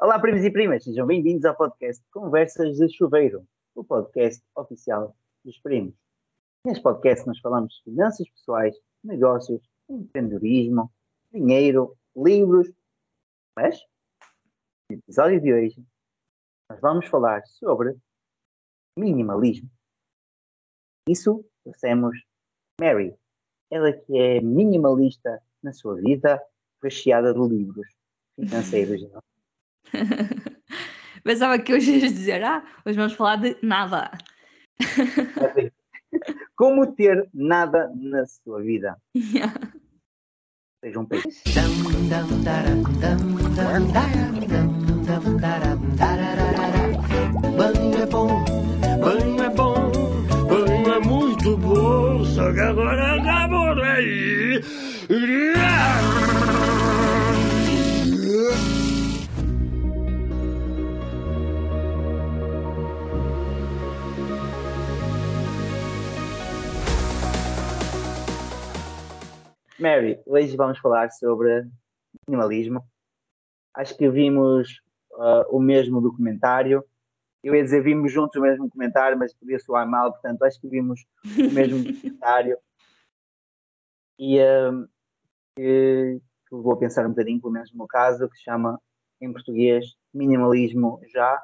Olá, primos e primas, sejam bem-vindos ao podcast Conversas de Chuveiro, o podcast oficial dos primos. Neste podcast nós falamos de finanças pessoais, negócios, empreendedorismo, dinheiro, livros, mas no episódio de hoje nós vamos falar sobre minimalismo. Isso trouxemos Mary, ela que é minimalista na sua vida, recheada de livros financeiros. Não? Pensava que hoje ias dizer, ah, hoje vamos falar de nada. Como ter nada na sua vida. Yeah. Seja um peixe. Banho é bom, banho é bom, banho é muito bom, só que agora Mary, hoje vamos falar sobre minimalismo. Acho que vimos uh, o mesmo documentário. Eu ia dizer vimos juntos o mesmo documentário, mas podia soar mal, portanto, acho que vimos o mesmo documentário. E uh, que, que vou pensar um bocadinho, pelo menos no meu caso, que se chama em português Minimalismo Já.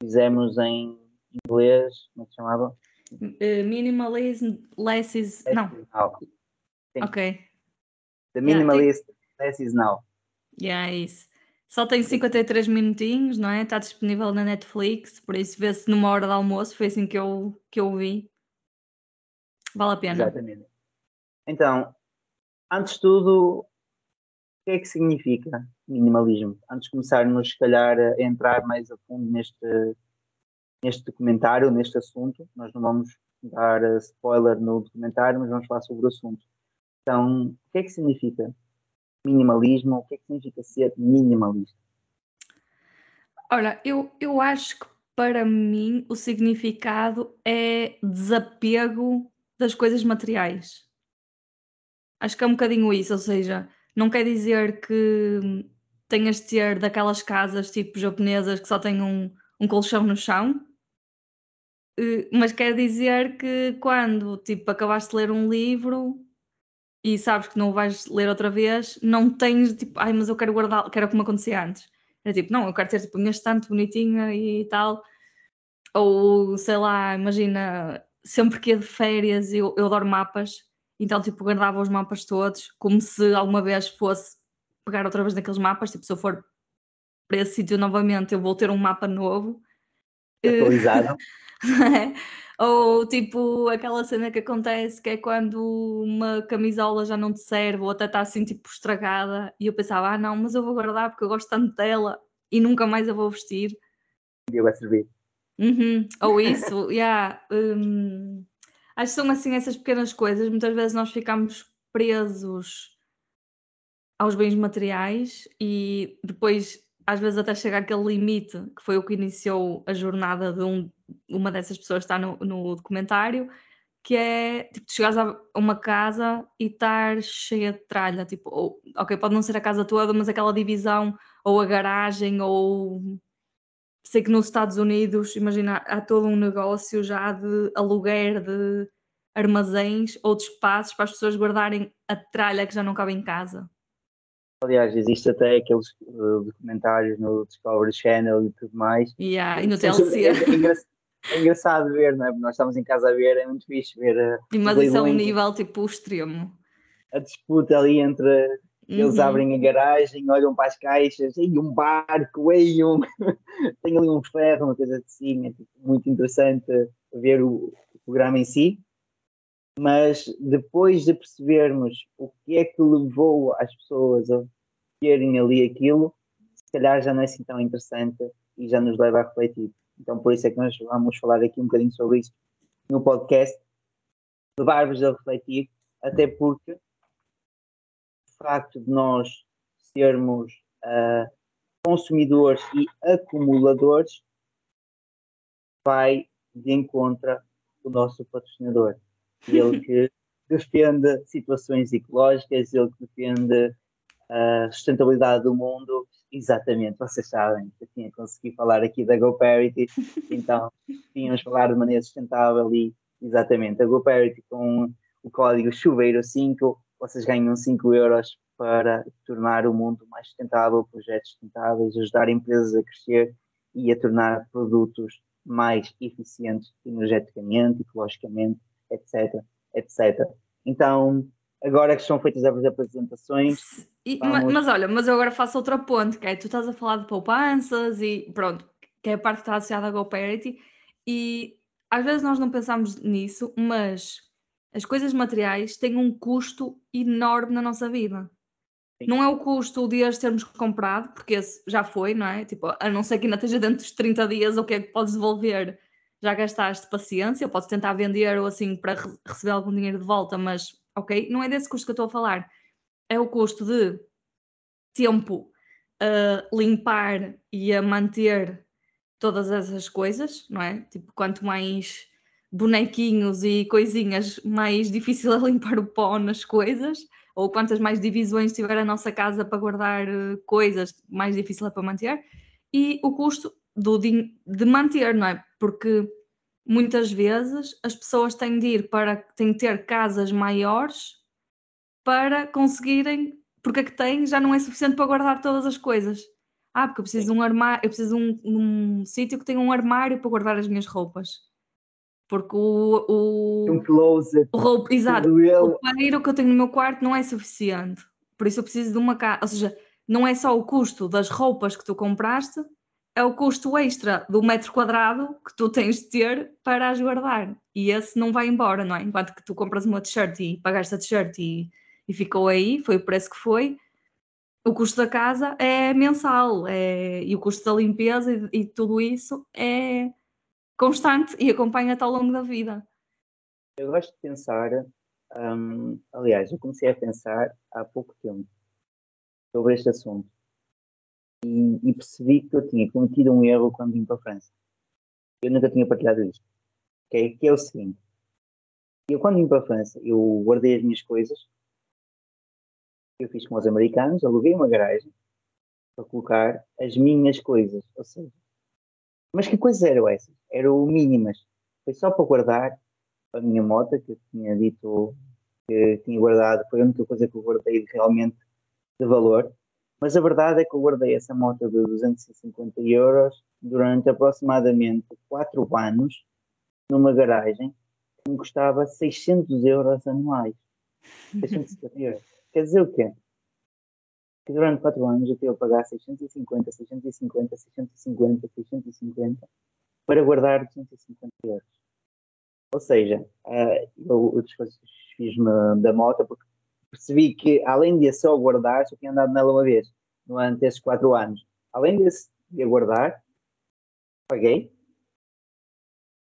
Fizemos em inglês, como é que se chamava? Uh, minimalism, less is. Não. Sim. ok. The Yeah, Minimalist Less is Now. Yeah, é isso. Só tem 53 minutinhos, não é? Está disponível na Netflix, por isso vê-se numa hora de almoço. Foi assim que eu, que eu vi. Vale a pena. Exatamente. Então, antes de tudo, o que é que significa minimalismo? Antes de começarmos, se calhar, a entrar mais a fundo neste, neste documentário, neste assunto, nós não vamos dar eh, spoiler no documentário, mas vamos falar sobre o assunto. Então, o que é que significa minimalismo? O que é que significa ser minimalista? Olha, eu, eu acho que para mim o significado é desapego das coisas materiais. Acho que é um bocadinho isso, ou seja, não quer dizer que tenhas de ter daquelas casas tipo japonesas que só têm um, um colchão no chão, eh, mas quer dizer que quando tipo, acabaste de ler um livro e sabes que não o vais ler outra vez, não tens tipo, ai, mas eu quero guardar, que era como acontecia antes. Era tipo, não, eu quero ter tipo, minha estante bonitinha e tal. Ou sei lá, imagina, sempre que ia de férias eu, eu adoro mapas, então tipo, guardava os mapas todos, como se alguma vez fosse pegar outra vez naqueles mapas, tipo, se eu for para esse sítio novamente, eu vou ter um mapa novo. Atualizado? é? Ou tipo aquela cena que acontece que é quando uma camisola já não te serve ou até está assim tipo estragada e eu pensava, ah não, mas eu vou guardar porque eu gosto tanto dela e nunca mais a vou vestir. Um dia vai servir. Uhum, Ou isso, yeah, hum, acho que são assim essas pequenas coisas. Muitas vezes nós ficamos presos aos bens materiais e depois às vezes até chega aquele limite que foi o que iniciou a jornada de um- uma dessas pessoas que está no, no documentário, que é tipo, tu chegares a uma casa e estar cheia de tralha, tipo, ou, ok, pode não ser a casa toda, mas aquela divisão, ou a garagem, ou sei que nos Estados Unidos, imagina, há todo um negócio já de aluguer de armazéns ou de espaços para as pessoas guardarem a tralha que já não cabe em casa. Aliás, existe até aqueles uh, documentários no Discovery Channel e tudo mais. Yeah, e no TLC. É, é é engraçado ver, não é? Nós estamos em casa a ver, é muito fixe ver uh, Mas os isso é um nível tipo extremo. a disputa ali entre eles Uhum. abrem a garagem, olham para as caixas, ei, um barco, ei, um... tem ali um ferro, uma coisa assim, é tipo, muito interessante ver o, o programa em si. Mas depois de percebermos o que é que levou as pessoas a terem ali aquilo, se calhar já não é assim tão interessante e já nos leva a refletir. Então, por isso é que nós vamos falar aqui um bocadinho sobre isso no podcast, levar-vos a refletir, até porque o facto de nós sermos ah, consumidores e acumuladores vai de encontro o nosso patrocinador. Ele que defende situações ecológicas, ele que defende a sustentabilidade do mundo, exatamente, vocês sabem eu tinha conseguido falar aqui da GoParity, então tínhamos falar de maneira sustentável e exatamente a GoParity com o código chuveiro 5, vocês ganham 5 euros para tornar o mundo mais sustentável, projetos sustentáveis, ajudar empresas a crescer e a tornar produtos mais eficientes energeticamente, ecologicamente, etc, etc. Então, agora que estão feitas as apresentações. E, vamos... mas, olha, mas eu agora faço outra ponte, que é tu estás a falar de poupanças e pronto, que é a parte que está associada à GoParity, e às vezes nós não pensamos nisso, mas as coisas materiais têm um custo enorme na nossa vida. Não é o custo de as termos comprado, porque esse já foi, não é? Tipo, a não ser que ainda esteja dentro dos 30 dias, o que é que podes devolver? Já gastaste paciência, podes tentar vender ou assim para receber algum dinheiro de volta, mas ok, não é desse custo que eu estou a falar. É o custo de tempo a limpar e a manter todas essas coisas, não é? Tipo, quanto mais bonequinhos e coisinhas, mais difícil é limpar o pó nas coisas ou quantas mais divisões tiver a nossa casa para guardar eh, coisas, mais difícil é para manter, e o custo do, de manter, não é? Porque muitas vezes as pessoas têm de ir para, têm de ter casas maiores para conseguirem, porque a que têm já não é suficiente para guardar todas as coisas. Ah, porque eu preciso de um armário, eu preciso de um, um sítio que tenha um armário para guardar as minhas roupas. Porque o. o um closet. O roupa, exato. O roupeiro que eu tenho no meu quarto não é suficiente. Por isso eu preciso de uma casa. Ou seja, não é só o custo das roupas que tu compraste, é o custo extra do metro quadrado que tu tens de ter para as guardar. E esse não vai embora, não é? Enquanto que tu compras uma t-shirt e pagaste a t-shirt e, e ficou aí, foi o preço que foi. O custo da casa é mensal é, e o custo da limpeza e, e tudo isso é, constante e acompanha-te ao longo da vida. Eu gosto de pensar, um, aliás, eu comecei a pensar há pouco tempo sobre este assunto e, e, percebi que eu tinha cometido um erro quando vim para a França. Eu nunca tinha partilhado isto. Okay? Que é o seguinte: eu, quando vim para a França, eu guardei as minhas coisas. Eu fiz com os americanos, aluguei uma garagem para colocar as minhas coisas. Ou seja, mas que coisas eram essas? Eram mínimas. Foi só para guardar a minha moto, que eu tinha dito que tinha guardado, foi a única coisa que eu guardei realmente de valor. Mas a verdade é que eu guardei essa moto de 250 euros durante aproximadamente 4 anos numa garagem que me custava 600 euros anuais. 650 euros. Quer dizer o quê? que durante 4 anos eu tive a pagar 650, 650, 650, 650 para guardar 250 euros. Ou seja, uh, eu, eu fiz-me da moto porque percebi que além de só guardar, só tinha andado nela uma vez durante esses 4 anos. Além de, de guardar, paguei.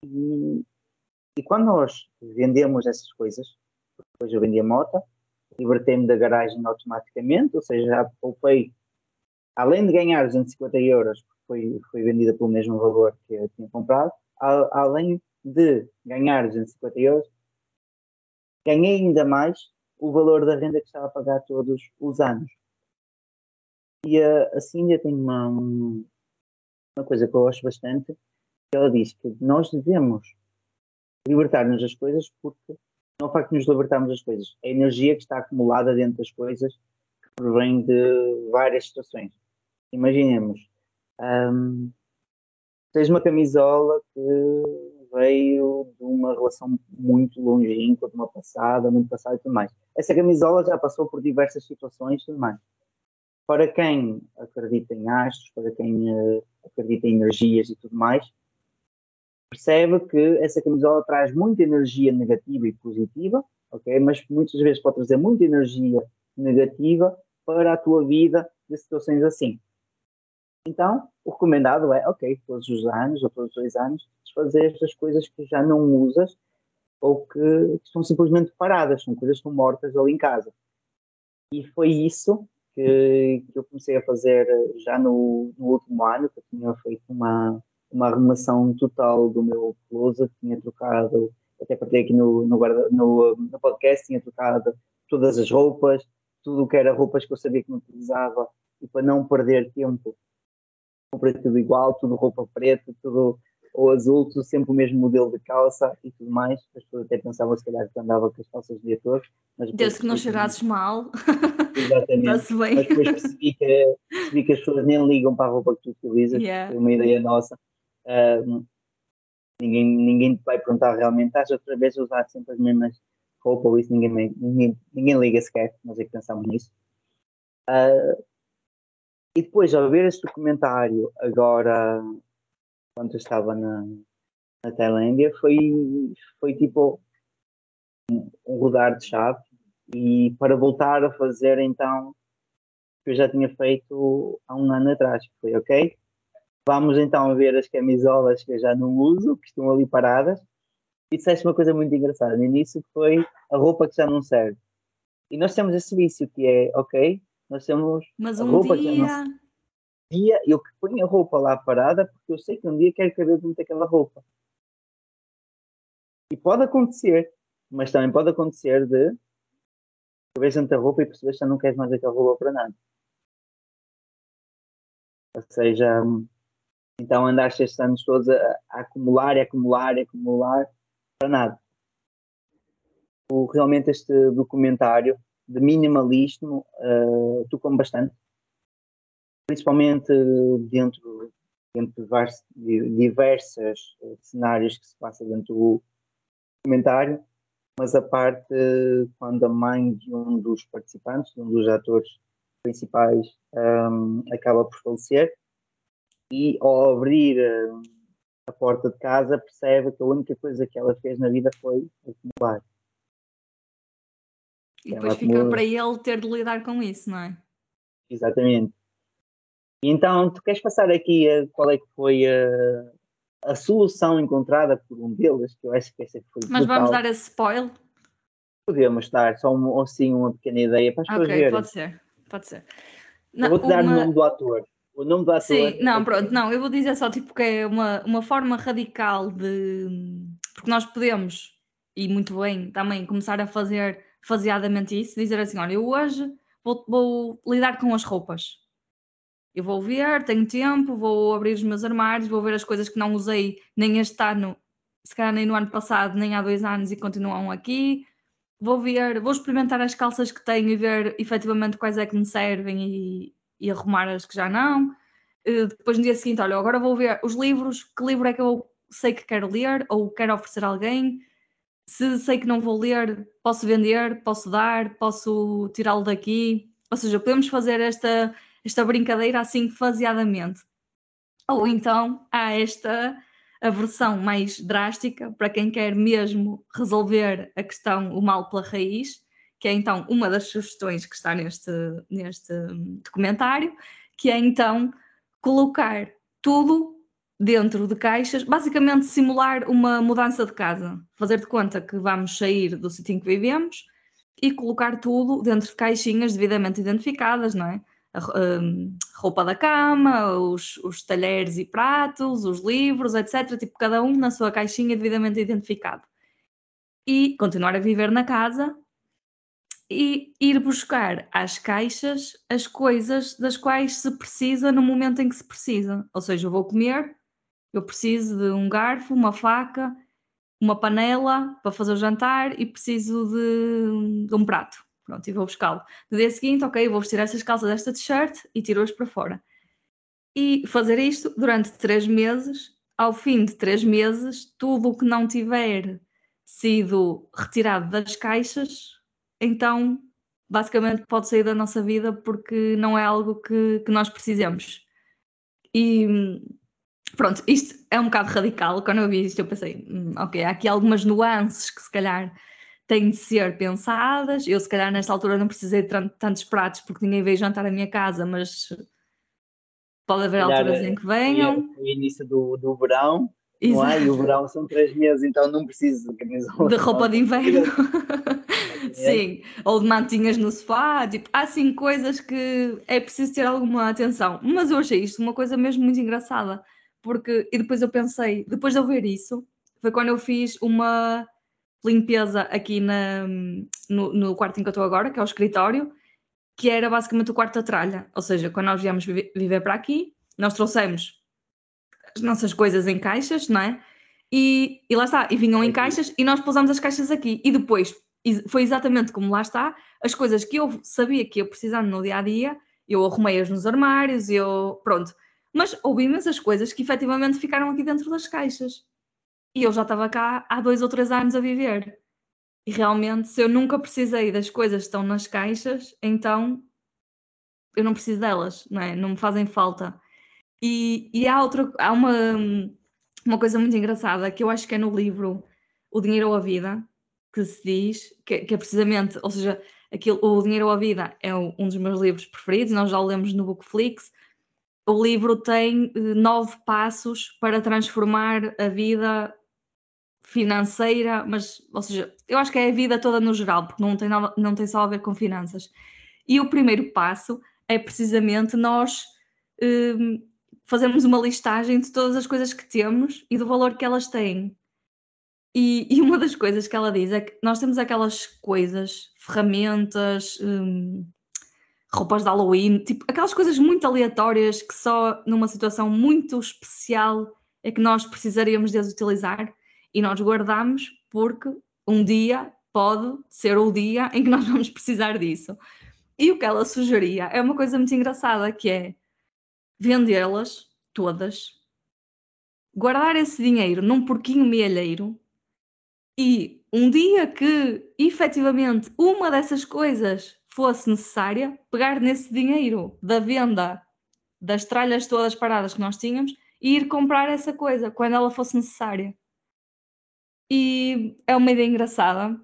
E, e quando nós vendemos essas coisas, depois eu vendi a moto, libertei-me da garagem automaticamente, ou seja, já poupei, além de ganhar 250 euros, foi, foi vendida pelo mesmo valor que eu tinha comprado, a, além de ganhar 250 euros, ganhei ainda mais o valor da renda que estava a pagar todos os anos. E a, a Cíndia tem uma, uma coisa que eu gosto bastante, que ela diz que nós devemos libertar-nos das coisas porque não é o facto de nos libertarmos das coisas, é a energia que está acumulada dentro das coisas que provém de várias situações. Imaginemos, um, tens uma camisola que veio de uma relação muito longínqua, de uma passada, muito passada e tudo mais. Essa camisola já passou por diversas situações e tudo mais. Para quem acredita em astros, para quem uh, acredita em energias e tudo mais, percebe que essa camisola traz muita energia negativa e positiva, ok? Mas muitas vezes pode trazer muita energia negativa para a tua vida de situações assim. Então, o recomendado é, ok, todos os anos ou todos os dois anos, fazer estas coisas que já não usas ou que estão simplesmente paradas, são coisas que estão mortas ali em casa. E foi isso que, que eu comecei a fazer já no, no último ano, que eu tinha feito uma, uma arrumação total do meu closet, tinha trocado, até partilhei aqui no, no, guarda, no, no, podcast, tinha trocado todas as roupas, tudo o que era roupas que eu sabia que não utilizava, e para não perder tempo, comprei tudo igual, tudo roupa preta, tudo ou azul, tudo sempre o mesmo modelo de calça e tudo mais. As pessoas até pensavam se calhar que andava com as calças o dia todo. Mas Desde que não cheirasses mal. Exatamente. Mas depois percebi que, percebi que as pessoas nem ligam para a roupa que tu utilizas, yeah. foi uma ideia nossa. Uh, ninguém, ninguém te vai perguntar realmente, estás outra vez a usar sempre as mesmas roupas ou isso, ninguém, ninguém, ninguém liga sequer, nós é que pensamos nisso. Uh, e depois, ao ver este documentário, agora quando eu estava na, na Tailândia foi, foi tipo um, um rodar de chave e para voltar a fazer então o que eu já tinha feito há um ano atrás. Foi ok, vamos então ver as camisolas que eu já não uso, que estão ali paradas. E disseste uma coisa muito engraçada no início que foi a roupa que já não serve. E nós temos esse vício que é, ok, nós temos Mas um a roupa dia... que já não dia eu ponho a roupa lá parada porque eu sei que um dia quero caber dentro daquela roupa. E pode acontecer, mas também pode acontecer de caber dentro da roupa e perceber que já não queres mais aquela roupa para nada. Ou seja, então andaste estes anos todos a, a acumular e acumular e acumular para nada. O, realmente este documentário de minimalismo uh, tocou-me bastante principalmente dentro, dentro de diversos eh, cenários que se passa dentro do documentário, mas a parte quando a mãe de um dos participantes, de um dos atores principais, um, acaba por falecer e ao abrir uh, a porta de casa percebe que a única coisa que ela fez na vida foi acumular. E depois fica para ele ter de lidar com isso, não é? Exatamente. Então, tu queres passar aqui a, qual é que foi a, a solução encontrada por um deles, que eu acho que essa foi Mas brutal. vamos dar esse spoiler? Podemos dar só um, assim uma pequena ideia para as pessoas verem. pode ser, pode ser. Não, vou-te dar uma... o nome do ator. O nome do ator. Sim, é não, pronto, não, eu vou dizer só tipo que é uma, uma forma radical de. Porque nós podemos, e muito bem, também começar a fazer faseadamente isso, dizer assim: olha, eu hoje vou, vou lidar com as roupas eu vou ver, tenho tempo, vou abrir os meus armários, vou ver as coisas que não usei nem este ano, se calhar nem no ano passado, nem há dois anos e continuam aqui. Vou ver, vou experimentar as calças que tenho e ver efetivamente quais é que me servem e, e arrumar as que já não. Uh, depois no dia seguinte, olha, agora vou ver os livros, que livro é que eu sei que quero ler ou quero oferecer a alguém. Se sei que não vou ler, posso vender, posso dar, posso tirá-lo daqui. Ou seja, podemos fazer esta esta brincadeira assim faseadamente. Ou então há esta a versão mais drástica para quem quer mesmo resolver a questão, o mal pela raiz, que é então uma das sugestões que está neste, neste documentário, que é então colocar tudo dentro de caixas, basicamente simular uma mudança de casa, fazer de conta que vamos sair do sítio em que vivemos e colocar tudo dentro de caixinhas devidamente identificadas, não é? A um, roupa da cama, os, os talheres e pratos, os livros, etc. Tipo, cada um na sua caixinha devidamente identificado. E continuar a viver na casa e ir buscar às caixas as coisas das quais se precisa no momento em que se precisa. Ou seja, eu vou comer, eu preciso de um garfo, uma faca, uma panela para fazer o jantar e preciso de, de um prato. Pronto, e vou buscá-lo. No dia seguinte, ok, vou vestir essas calças desta t-shirt e tiro-as para fora. E fazer isto durante três meses. Ao fim de três meses, tudo o que não tiver sido retirado das caixas, então basicamente pode sair da nossa vida porque não é algo que, que nós precisamos. E pronto, isto é um bocado radical. Quando eu vi isto, eu pensei, hum, ok, há aqui algumas nuances que se calhar têm de ser pensadas. Eu, se calhar, nesta altura não precisei de tantos pratos porque ninguém veio jantar à minha casa, mas pode haver calhar, alturas em que venham. O início do, do verão, Exato. não é? E o verão são três meses, então não preciso de, de roupa de inverno. Sim, ou de mantinhas no sofá, tipo, há sim coisas que é preciso ter alguma atenção. Mas eu achei isto uma coisa mesmo muito engraçada, porque, e depois eu pensei, depois de eu ver isso, foi quando eu fiz uma limpeza aqui na, no, no quarto em que eu estou agora, que é o escritório, que era basicamente o quarto da tralha. Ou seja, quando nós viemos viver para aqui, nós trouxemos as nossas coisas em caixas, não é? E, e lá está, e vinham em caixas e nós pusemos as caixas aqui. E depois, foi exatamente como lá está, as coisas que eu sabia que eu precisava no dia a dia, eu arrumei-as nos armários, eu. Pronto. Mas houve imensas coisas que efetivamente ficaram aqui dentro das caixas. E eu já estava cá há dois ou três anos a viver. E realmente, se eu nunca precisei das coisas que estão nas caixas, então eu não preciso delas, não é? Não me fazem falta. E, e há, outra, há uma, uma coisa muito engraçada que eu acho que é no livro O Dinheiro ou a Vida, que se diz, que, que é precisamente, ou seja, aquilo, O Dinheiro ou a Vida é um dos meus livros preferidos, nós já o lemos no Bookflix. O livro tem eh, nove passos para transformar a vida financeira, mas, ou seja, eu acho que é a vida toda no geral, porque não tem, nada, não tem só a ver com finanças. E o primeiro passo é precisamente nós um, fazermos uma listagem de todas as coisas que temos e do valor que elas têm. E, e uma das coisas que ela diz é que nós temos aquelas coisas, ferramentas, um, roupas de Halloween, tipo, aquelas coisas muito aleatórias que só numa situação muito especial é que nós precisaríamos de as utilizar e nós guardamos porque um dia pode ser o dia em que nós vamos precisar disso. E o que ela sugeria é uma coisa muito engraçada, que é vendê-las todas, guardar esse dinheiro num porquinho mealheiro e um dia que efetivamente uma dessas coisas fosse necessária, pegar nesse dinheiro da venda das tralhas todas paradas que nós tínhamos e ir comprar essa coisa quando ela fosse necessária. E é uma ideia engraçada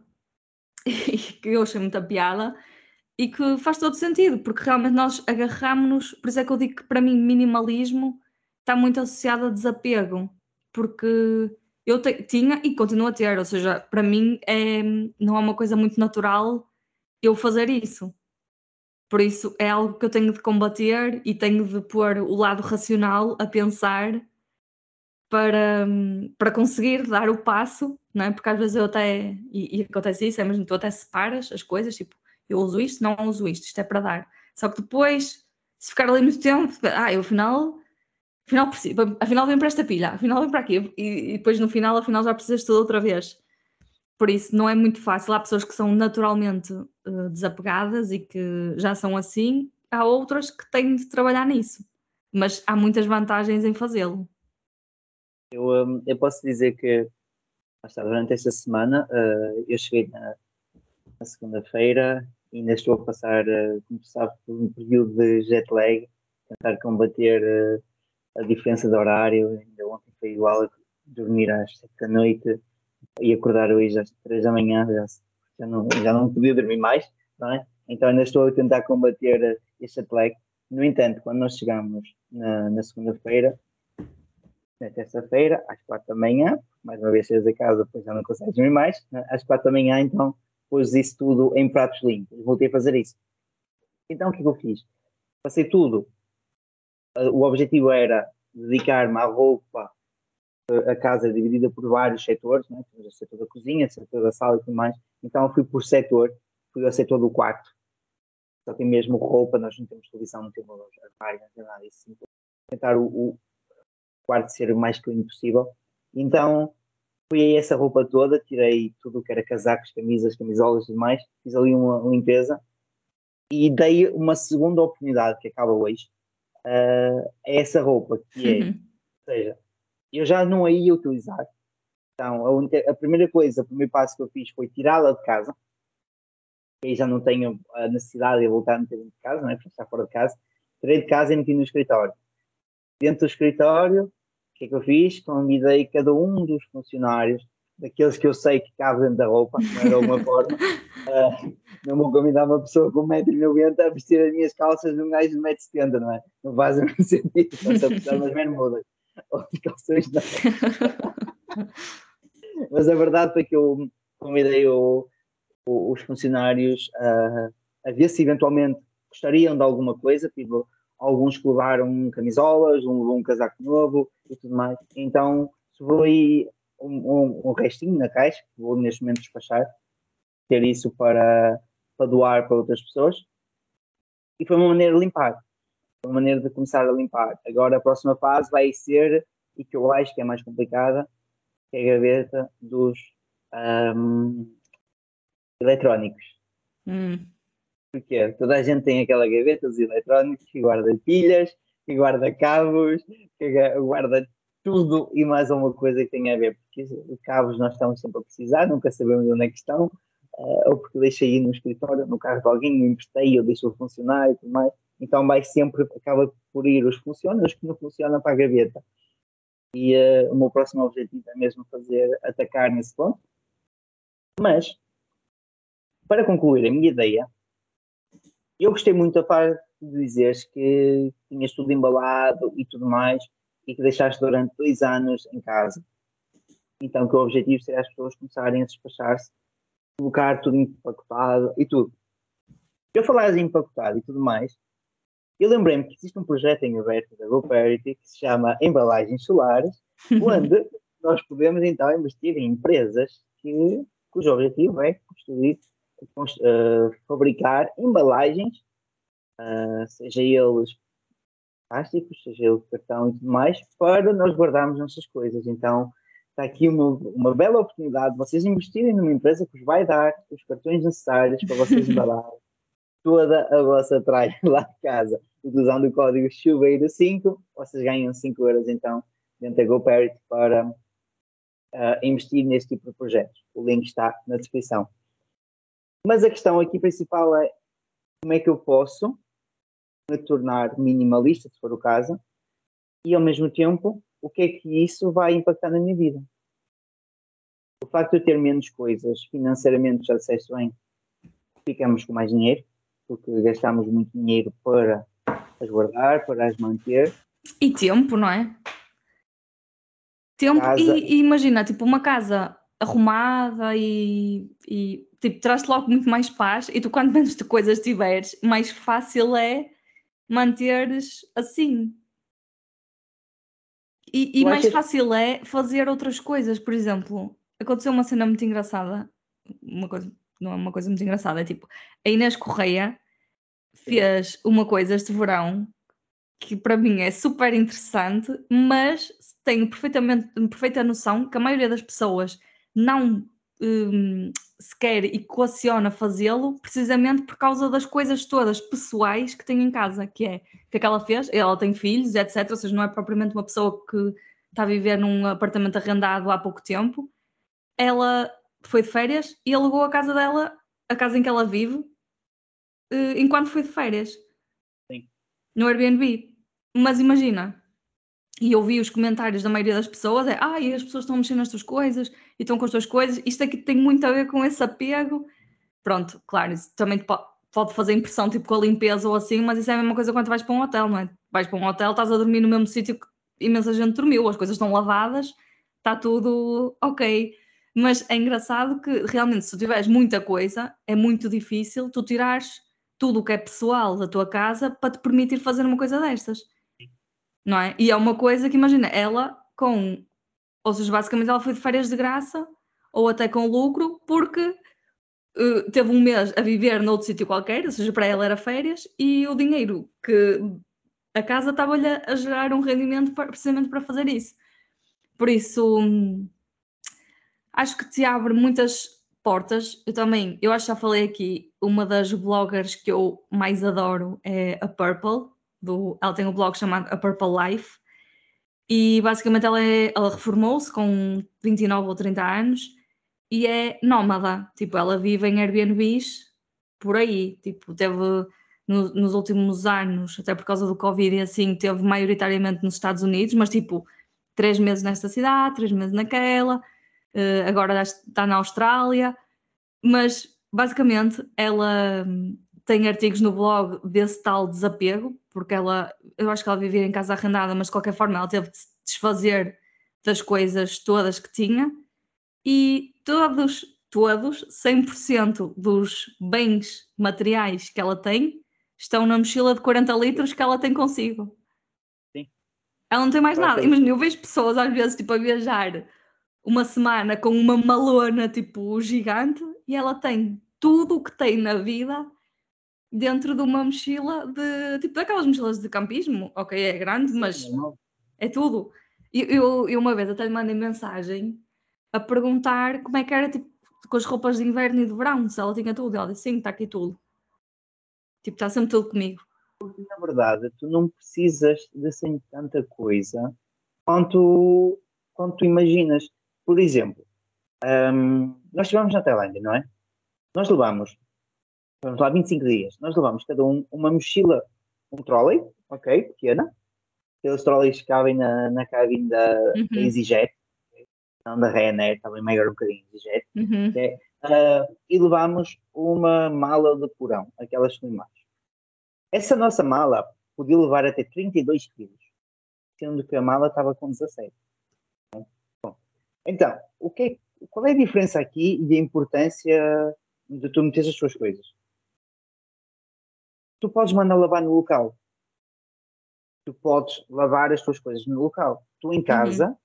e que eu achei muita piada e que faz todo sentido, porque realmente nós agarramos-nos, por isso é que eu digo que para mim minimalismo está muito associado a desapego, porque eu te, tinha e continuo a ter, ou seja, para mim é, não é uma coisa muito natural eu fazer isso. Por isso é algo que eu tenho de combater e tenho de pôr o lado racional a pensar para, para conseguir dar o passo, não é? Porque às vezes eu até, e, e acontece isso, é mesmo, tu até separas as coisas, tipo, eu uso isto, não uso isto, isto é para dar. Só que depois, se ficar ali muito tempo, ah, eu afinal, afinal, preciso, afinal vem para esta pilha, afinal vem para aqui, e, e depois no final, afinal já precisas tudo outra vez. Por isso, não é muito fácil. Há pessoas que são naturalmente uh, desapegadas e que já são assim, há outras que têm de trabalhar nisso. Mas há muitas vantagens em fazê-lo. Eu, um, eu posso dizer que durante esta semana uh, eu cheguei na, na segunda-feira e ainda estou a passar, uh, como sabe, por um período de jet lag, tentar combater uh, a diferença de horário. Ainda ontem foi igual dormir às 7 da noite e acordar hoje às 3 da manhã, já, já, não, já não podia dormir mais, não é? Então ainda estou a tentar combater este jet lag. No entanto, quando nós chegamos na, na segunda-feira, na terça-feira, às quatro da manhã, mais uma vez cheias a casa, depois já não consegues dormir mais, né? às quatro da manhã, então pus isso tudo em pratos limpos, voltei a fazer isso. Então o que, é que eu fiz? Passei tudo. O objetivo era dedicar-me à roupa, a casa dividida por vários setores, né? temos o setor da cozinha, o setor da sala e tudo mais, então fui por setor, fui ao setor do quarto, só tem mesmo roupa, nós não temos televisão, não temos armário, não temos nada disso. Tentar o, o, quarto ser o mais clean possível. Então fui a essa roupa toda, tirei tudo o que era casacos, camisas, camisolas e demais, fiz ali uma limpeza e dei uma segunda oportunidade que acaba hoje uh, a essa roupa, que é, uhum. ou seja, eu já não a ia utilizar. Então, a, única, a primeira coisa, o primeiro passo que eu fiz foi tirá-la de casa, aí já não tenho a necessidade de voltar a meter dentro de casa, não é? Para estar fora de casa. Tirei de casa e meti no escritório. Dentro do escritório, que é que eu fiz? Convidei cada um dos funcionários, daqueles que eu sei que cabem da roupa, de alguma forma. Uh, não vou convidar uma pessoa com 1,90m a vestir as minhas calças de um gajo de 1,70m, não é? Não faz o sentido. Posso apostar umas bermudas ou de calções não. Mas a verdade foi que eu convidei o, o, os funcionários a, a ver se eventualmente gostariam de alguma coisa, tipo alguns que levaram camisolas, um levou um casaco novo e tudo mais. Então aí um, um, um, restinho na caixa, que vou neste momento despachar, ter isso para, para doar para outras pessoas. E foi uma maneira de limpar. Uma maneira de começar a limpar. Agora a próxima fase vai ser, e que eu acho que é mais complicada, que é a gaveta dos um, eletrónicos. Hum. Porque toda a gente tem aquela gaveta dos eletrónicos que guarda pilhas, que guarda cabos, que guarda tudo e mais alguma coisa que tenha a ver, porque os cabos nós estamos sempre a precisar, nunca sabemos onde é que estão, uh, ou porque deixei aí no escritório, no carro de alguém, me emprestei, ou deixou funcionar e tudo mais. Então vai sempre, acaba por ir os funcionam, os que não funcionam para a gaveta. E uh, o meu próximo objetivo é mesmo fazer, atacar nesse ponto. Mas, para concluir a minha ideia, eu gostei muito da parte de dizeres que tinhas tudo embalado e tudo mais, e que deixaste durante dois anos em casa. Então, que o objetivo seria as pessoas começarem a despachar-se, colocar tudo empacotado e tudo. Eu falar em empacotado e tudo mais, eu lembrei-me que existe um projeto em aberto da GoParity que se chama Embalagens Solares, onde nós podemos então investir em empresas que, cujo objetivo é construir, uh, fabricar embalagens, uh, seja eles plásticos, seja ele cartão e tudo mais, para nós guardarmos nossas coisas. Então, está aqui uma, uma bela oportunidade de vocês investirem numa empresa que vos vai dar os cartões necessários para vocês embalarem toda a vossa tralha lá de casa. Usando o código chuveiro5, vocês ganham 5 euros então dentro da GoParity para uh, investir neste tipo de projetos. O link está na descrição. Mas a questão aqui principal é como é que eu posso me tornar minimalista, se for o caso, e ao mesmo tempo, o que é que isso vai impactar na minha vida? O facto de eu ter menos coisas, financeiramente, já disseste bem, ficamos com mais dinheiro, porque gastamos muito dinheiro para as guardar, para as manter. E tempo, não é? Tempo casa... e, e, imagina, tipo, uma casa arrumada e, e tipo, traz-te logo muito mais paz e tu quanto menos de coisas tiveres, mais fácil é manteres assim. E, e mais que... fácil é fazer outras coisas, por exemplo, aconteceu uma cena muito engraçada, uma coisa, não é uma coisa muito engraçada, é tipo, a Inês Correia fez uma coisa este verão que para mim é super interessante, mas tenho perfeitamente, perfeita noção que a maioria das pessoas não hum, sequer equaciona fazê-lo precisamente por causa das coisas todas pessoais que tem em casa, que é que, é que ela fez, ela tem filhos, etc. Ou seja, não é propriamente uma pessoa que está a viver num apartamento arrendado há pouco tempo. Ela foi de férias e alugou a casa dela, a casa em que ela vive, eh, enquanto foi de férias. Sim. No Airbnb. Mas imagina, e eu vi os comentários da maioria das pessoas, é ah, as pessoas estão mexer nas tuas coisas e estão com as tuas coisas, isto aqui tem muito a ver com esse apego. Pronto, claro, isso também pode fazer impressão tipo com a limpeza ou assim, mas isso é a mesma coisa quando vais para um hotel, não é? Vais para um hotel, estás a dormir no mesmo sítio que imensa gente dormiu, as coisas estão lavadas, está tudo ok. Mas é engraçado que realmente se tu tiveres muita coisa, é muito difícil tu tirares tudo o que é pessoal da tua casa para te permitir fazer uma coisa destas não é? E é uma coisa que, imagina, ela com. Ou seja, basicamente ela foi de férias de graça ou até com lucro porque uh, teve um mês a viver noutro sítio qualquer, ou seja, para ela era férias e o dinheiro que a casa estava-lhe a gerar um rendimento para, precisamente para fazer isso. Por isso, acho que te abre muitas portas. Eu também, eu acho que já falei aqui, uma das bloggers que eu mais adoro é a Purple, do, ela tem um blog chamado A Purple Life e basicamente ela, é, ela reformou-se com 29 ou 30 anos e é nómada, tipo, ela vive em Airbnbs por aí, tipo, teve no, nos últimos anos, até por causa do Covid e assim, teve maioritariamente nos Estados Unidos, mas tipo, três meses nesta cidade, três meses naquela, uh, agora está na Austrália, mas basicamente ela tem artigos no blog desse tal desapego, porque ela, eu acho que ela vivia em casa arrendada, mas de qualquer forma ela teve de se desfazer das coisas todas que tinha e todos, todos, 100% dos bens materiais que ela tem estão na mochila de 40 litros que ela tem consigo. Sim. Ela não tem mais nada. Imagina, eu vejo pessoas às vezes tipo a viajar uma semana com uma malona tipo gigante e ela tem tudo o que tem na vida dentro de uma mochila de tipo daquelas mochilas de campismo. Ok, é grande, mas Não, é tudo. E eu, eu uma vez até lhe mandei mensagem a perguntar como é que era tipo com as roupas de inverno e de verão, se ela tinha tudo. Ela disse, sim, está aqui tudo. Tipo, está sempre tudo comigo. na verdade, tu não precisas de assim tanta coisa quanto, quanto imaginas. Por exemplo, hum, nós estivemos na Tailândia, não é? Nós levamos, vamos lá, 25 dias, nós levamos cada um uma mochila, um trolley, ok, pequena, aqueles trolleys que cabem na, na cabine da, da Uhum. EasyJet, não da Ryanair, também maior um bocadinho EasyJet, Uhum. Ah, e levámos uma mala de porão, aquelas que mais. Essa nossa mala podia levar até 32 quilos, sendo que a mala estava com 17. Bom, então, o que é- qual é a diferença aqui e a importância de tu meteres as tuas coisas? Tu podes mandar lavar no local. Tu podes lavar as tuas coisas no local. Tu em casa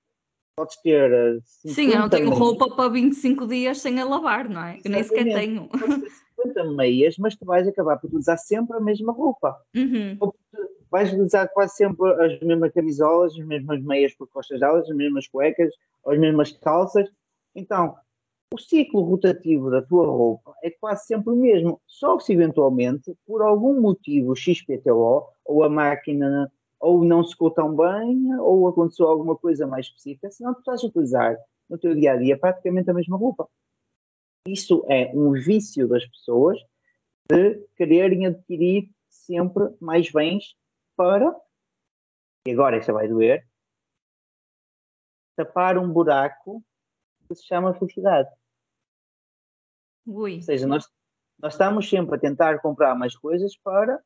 podes ter ah, Sim, eu não 50 tenho meias. roupa para 25 dias sem a lavar, não é? Eu nem sequer tenho. Exatamente. Podes ter 50 meias, mas tu vais acabar por usar sempre a mesma roupa. Uhum. Ou tu vais usar quase sempre as mesmas camisolas, as mesmas meias por costas delas, as mesmas cuecas, as mesmas calças. Então, o ciclo rotativo da tua roupa é quase sempre o mesmo. Só se eventualmente, por algum motivo XPTO, ou a máquina ou não secou tão bem, ou aconteceu alguma coisa mais específica, senão tu estás a utilizar no teu dia a dia praticamente a mesma roupa. Isso é um vício das pessoas de quererem adquirir sempre mais bens para, e agora esta vai doer, tapar um buraco que se chama felicidade. Ui. Ou seja, nós, nós estamos sempre a tentar comprar mais coisas para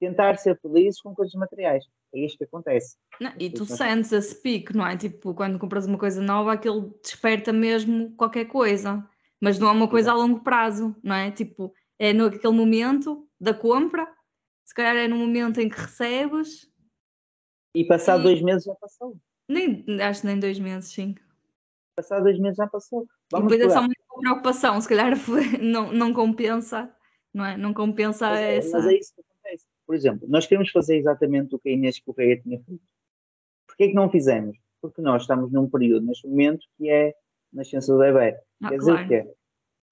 tentar ser felizes com coisas materiais. É isto que acontece. Não, e tu Exato. sentes esse pico, não é? Tipo, quando compras uma coisa nova, aquilo desperta mesmo qualquer coisa. Mas não é uma coisa a longo prazo, não é? Tipo, é naquele momento da compra, se calhar é no momento em que recebes, E passado E- dois meses já passou. nem, acho que nem dois meses, sim. Passado dois meses já passou. E Vamos depois é só preocupação, se calhar não, não compensa, não é? Não compensa Mas é, essa. mas é isso que acontece. Por exemplo, nós queremos fazer exatamente o que a Inês Correia tinha feito. Porquê que não fizemos? Porque nós estamos num período, neste momento, que é nascença do bebê. Ah, Quer dizer claro. o quê?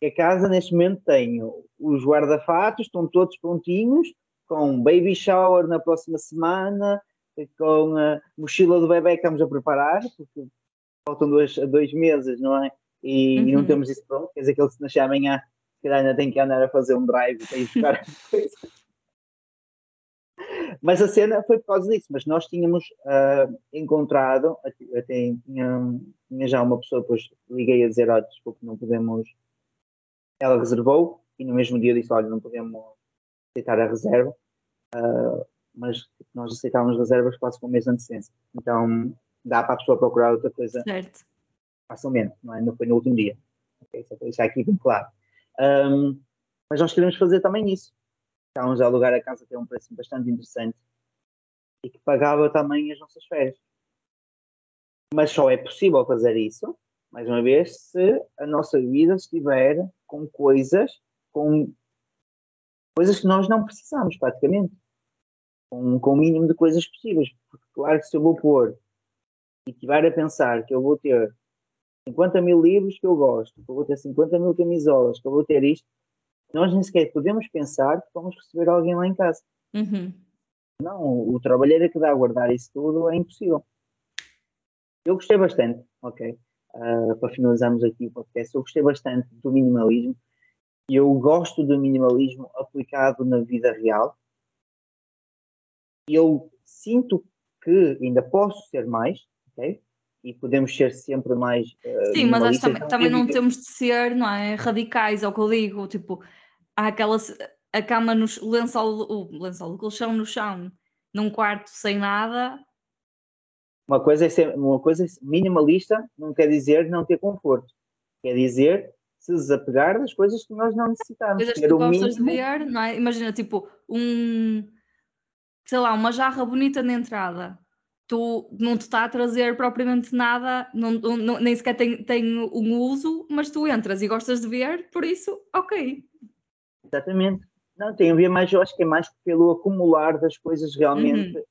Que a casa, neste momento, tem os guarda-fatos, estão todos prontinhos, com baby shower na próxima semana, com a mochila do bebê que estamos a preparar, porque faltam dois, dois meses, não é? E, e não Uhum. temos isso pronto. Quer dizer que ele se nascer amanhã, se calhar ainda tem que andar a fazer um drive para ir buscar. Mas a cena foi por causa disso. Mas nós tínhamos ah, encontrado, até tinha, tinha já uma pessoa, depois liguei a dizer: olha, desculpe, não podemos. Ela reservou e no mesmo dia disse: olha, não podemos aceitar a reserva. Ah, mas nós aceitávamos reservas quase com um mês de antecedência. Então dá para a pessoa procurar outra coisa Certo. Facilmente, não é? Não foi no último dia. Ok? Só para deixar aqui bem claro. Ahm, mas nós queremos fazer também isso. Estávamos a alugar a casa que é um preço bastante interessante e que pagava também as nossas férias. Mas só é possível fazer isso, mais uma vez, se a nossa vida estiver com coisas, com coisas que nós não precisamos praticamente. Com, com o mínimo de coisas possíveis. Porque claro se eu vou pôr e estiver a pensar que eu vou ter 50 mil livros que eu gosto, que eu vou ter 50 mil camisolas, que eu vou ter isto, nós nem sequer podemos pensar que vamos receber alguém lá em casa. Uhum. Não, o trabalheiro que dá a guardar isso tudo é impossível. Eu gostei bastante, ok? Ah, para finalizarmos aqui o podcast, eu gostei bastante do minimalismo. E eu gosto do minimalismo aplicado na vida real. E eu sinto que ainda posso ser mais, ok? E podemos ser sempre mais. ah, Sim, mas acho que também, Não também não temos de ser, não é? Radicais, é o que eu digo. Tipo, há aquela. A cama no o lençol, o lençol, o colchão no chão, num quarto sem nada. Uma coisa é ser, uma coisa é minimalista não quer dizer não ter conforto. Quer dizer se desapegar das coisas que nós não necessitamos. Coisas que tu gostas de mínimo- ver, não é? Imagina, tipo, um. Sei lá, uma jarra bonita na entrada. Tu não te está a trazer propriamente nada, não, não- nem sequer tem, tem um uso, mas tu entras e gostas de ver, por isso, ok. Exatamente. Não, tem a ver mais, eu acho que é mais pelo acumular das coisas realmente, Uhum.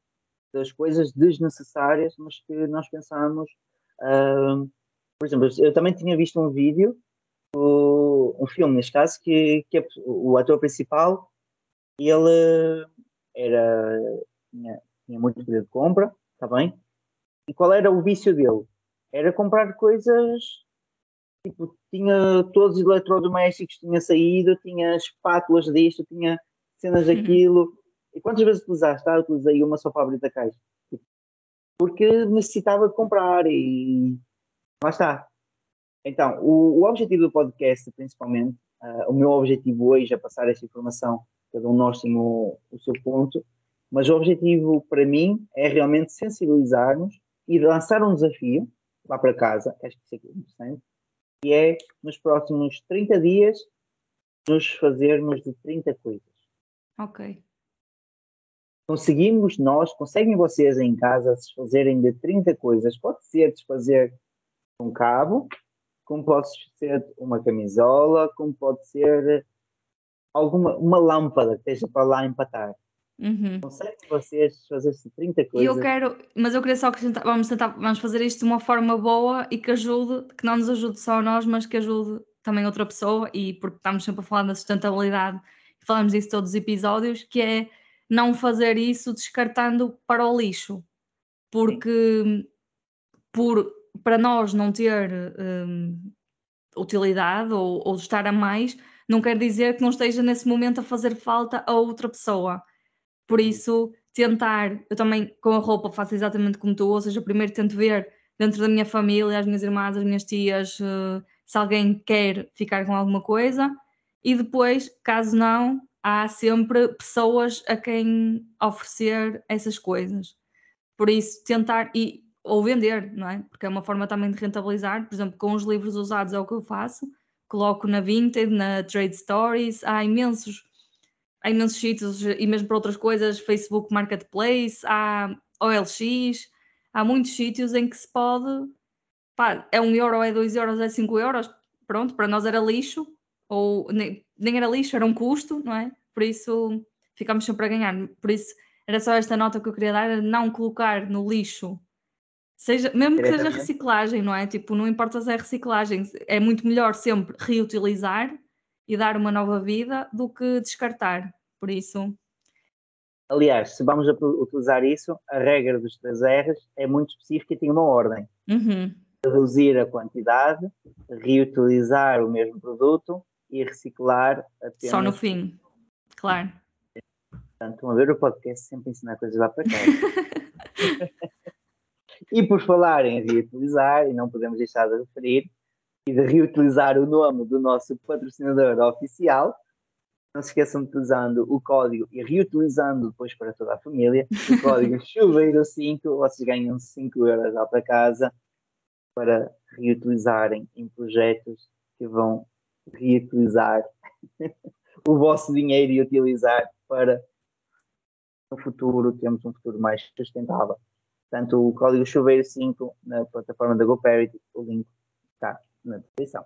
das coisas desnecessárias, mas que nós pensamos. ah, por exemplo, eu também tinha visto um vídeo, um filme neste caso, que, que a- o ator principal ele era, tinha, tinha muito poder de compra, está bem? E qual era o vício dele? Era comprar coisas tipo, tinha todos os eletrodomésticos, tinha saído, tinha espátulas disto, tinha cenas Uhum. daquilo. E quantas vezes utilizaste? Ah, utilizei uma só para abrir a caixa. Tipo, Porque necessitava de comprar e lá está. Então, o, o objetivo do podcast, principalmente, ah, o meu objetivo hoje é passar esta informação, cada um nós tem o, o seu ponto, mas o objetivo para mim é realmente sensibilizar-nos e lançar um desafio lá para casa, que acho que isso é interessante, e é nos próximos 30 dias nos fazermos de 30 coisas. Ok. Conseguimos nós, conseguem vocês em casa se fazerem de 30 coisas. Pode ser desfazer um cabo, como pode ser uma camisola, como pode ser alguma uma lâmpada que esteja para lá empatar. Uhum. Conseguem vocês fazer-se de 30 E coisas? eu quero, mas eu queria só acrescentar, vamos tentar, vamos fazer isto de uma forma boa e que ajude, que não nos ajude só a nós, mas que ajude também outra pessoa, e porque estamos sempre a falar da sustentabilidade falamos disso todos os episódios, que é não fazer isso descartando para o lixo, porque por, para nós não ter hum, utilidade ou, ou estar a mais, não quer dizer que não esteja nesse momento a fazer falta a outra pessoa. Por isso, tentar, eu também com a roupa faço exatamente como tu, ou seja, primeiro tento ver dentro da minha família, as minhas irmãs, as minhas tias, eh, se alguém quer ficar com alguma coisa, e depois, caso não, há sempre pessoas a quem oferecer essas coisas. Por isso, tentar e ou vender, não é? Porque é uma forma também de rentabilizar. Por exemplo, com os livros usados é o que eu faço. Coloco na Vinted, na Trade Stories, há imensos, há imensos sítios e mesmo para outras coisas, Facebook Marketplace, há OLX, há muitos sítios em que se pode, pá, é um euro, é dois euros, é cinco euros, pronto, para nós era lixo, ou nem, nem era lixo, era um custo, não é? Por isso ficamos sempre a ganhar. Por isso era só esta nota que eu queria dar, era não colocar no lixo Seja, mesmo que seja reciclagem, não é? Tipo, não importa se é reciclagem, é muito melhor sempre reutilizar e dar uma nova vida do que descartar. Por isso, Aliás, se vamos utilizar isso, a regra dos três R's é muito específica e tem uma ordem. uhum, reduzir a quantidade, reutilizar o mesmo produto e reciclar apenas. só no fim, claro. Portanto, estão a ver o podcast sempre ensinar coisas lá para cá. e por falar em reutilizar, e não podemos deixar de referir, e de reutilizar o nome do nosso patrocinador oficial, não se esqueçam de utilizando o código e reutilizando depois para toda a família, o código chuveiro5, vocês ganham 5 euros lá para casa para reutilizarem em projetos que vão reutilizar o vosso dinheiro e utilizar para no futuro termos um futuro mais sustentável. Portanto, o código chuveiro 5 na plataforma da GoParity, o link está na descrição.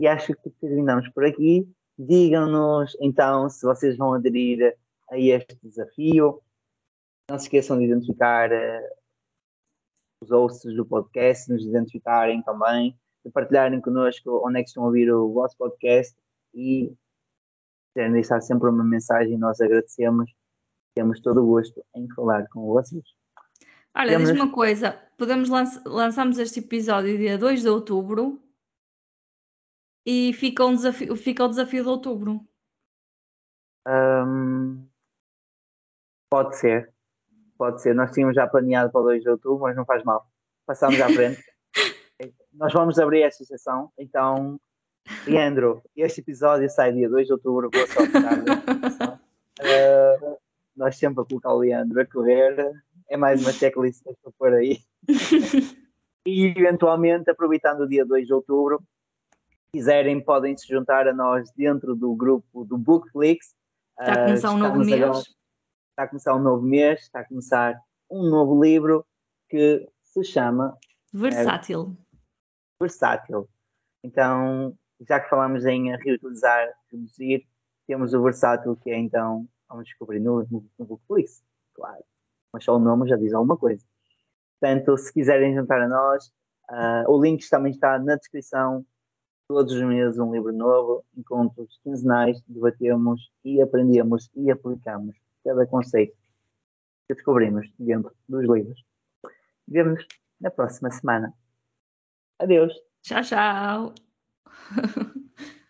E acho que terminamos por aqui. Digam-nos então se vocês vão aderir a este desafio. Não se esqueçam de identificar uh, os hosts do podcast, nos identificarem também, de partilharem connosco onde é que estão a ouvir o vosso podcast e querem deixar sempre uma mensagem. Nós agradecemos. Temos todo o gosto em falar com vocês. Olha, diz-me uma coisa, podemos lanç lançamos este episódio dia 2 de outubro e fica, um desafio, fica o desafio de outubro. Hum, pode ser. Pode ser. Nós tínhamos já planeado para o 2 de outubro, mas não faz mal. Passamos à frente. Nós vamos abrir esta sessão. Então, Leandro, este episódio sai dia 2 de outubro. Boa sorte. Uh, nós sempre a colocar o Leandro a correr. É mais uma checklist para pôr aí. E eventualmente, aproveitando o dia 2 de outubro, quiserem, podem se juntar a nós dentro do grupo do Bookflix. Está a começar um novo Estamos mês. agora- está a começar um novo mês, está a começar um novo livro que se chama Versátil. Versátil. Então, já que falamos em reutilizar, reduzir, temos o versátil que é então, vamos descobrir no, no, no Bookflix, claro. Mas só o nome já diz alguma coisa. Portanto, se quiserem juntar a nós, uh, o link também está na descrição. Todos os meses um livro novo, encontros quinzenais, debatemos e aprendemos e aplicamos cada conceito que descobrimos dentro dos livros. Vemo-nos na próxima semana. Adeus. Tchau, tchau.